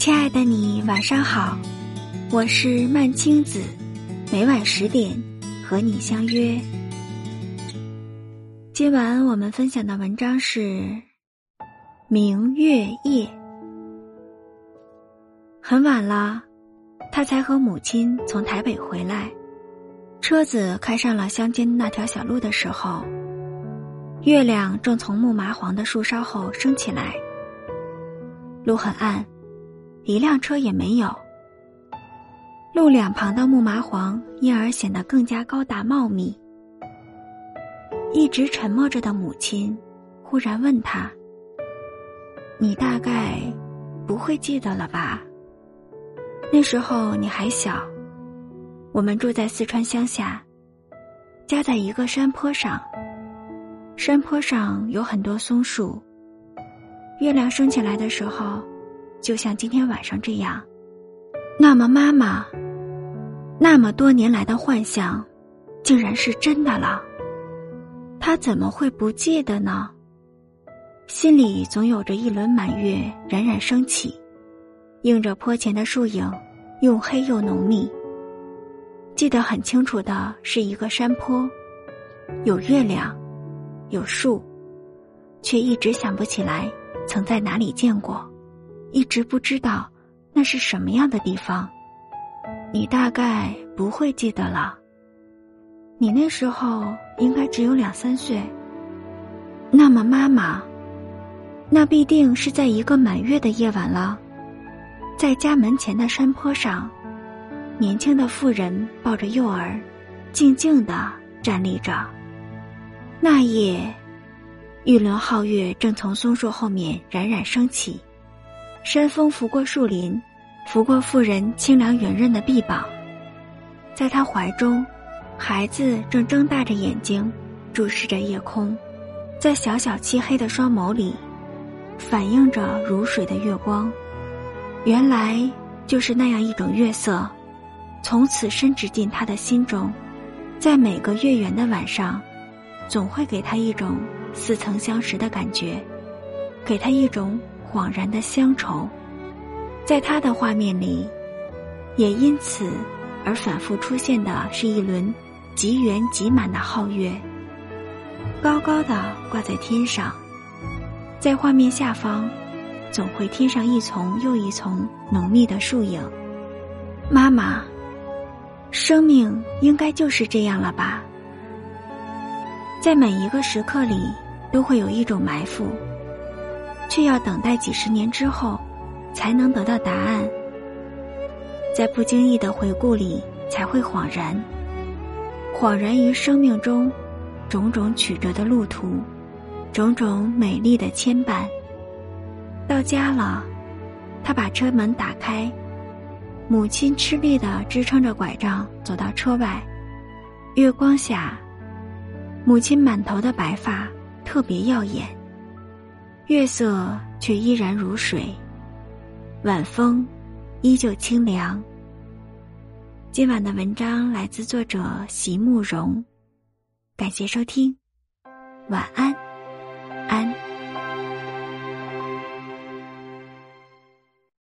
亲爱的你，晚上好，我是曼青子，每晚十点和你相约。今晚我们分享的文章是《明月夜》。很晚了，他才和母亲从台北回来，车子开上了乡间那条小路的时候，月亮正从木麻黄的树梢后升起来。路很暗，一辆车也没有。路两旁的木麻黄因而显得更加高大茂密。一直沉默着的母亲，忽然问他：“你大概不会记得了吧？那时候你还小，我们住在四川乡下，家在一个山坡上，山坡上有很多松树。”月亮升起来的时候，就像今天晚上这样。那么，妈妈，那么多年来的幻想，竟然是真的了。他怎么会不记得呢？心里总有着一轮满月冉冉升起，映着坡前的树影，又黑又浓密。记得很清楚的是一个山坡，有月亮，有树，却一直想不起来。曾在哪里见过？一直不知道那是什么样的地方。你大概不会记得了。你那时候应该只有两三岁。那么，妈妈，那必定是在一个满月的夜晚了，在家门前的山坡上，年轻的妇人抱着幼儿，静静的站立着。那夜。玉轮皓月正从松树后面冉冉升起，山风拂过树林，拂过妇人清凉圆润的臂膀。在她怀中，孩子正睁大着眼睛，注视着夜空，在小小漆黑的双眸里，反映着如水的月光。原来就是那样一种月色，从此深植进他的心中，在每个月圆的晚上，总会给他一种。似曾相识的感觉，给他一种恍然的乡愁，在他的画面里，也因此而反复出现的是一轮极圆极满的皓月，高高的挂在天上，在画面下方，总会添上一丛又一丛浓密的树影。妈妈，生命应该就是这样了吧？在每一个时刻里，都会有一种埋伏，却要等待几十年之后，才能得到答案。在不经意的回顾里，才会恍然，恍然于生命中种种曲折的路途，种种美丽的牵绊。到家了，他把车门打开，母亲吃力的支撑着拐杖走到车外，月光下。母亲满头的白发特别耀眼，月色却依然如水，晚风依旧清凉。今晚的文章来自作者席慕容，感谢收听，晚安。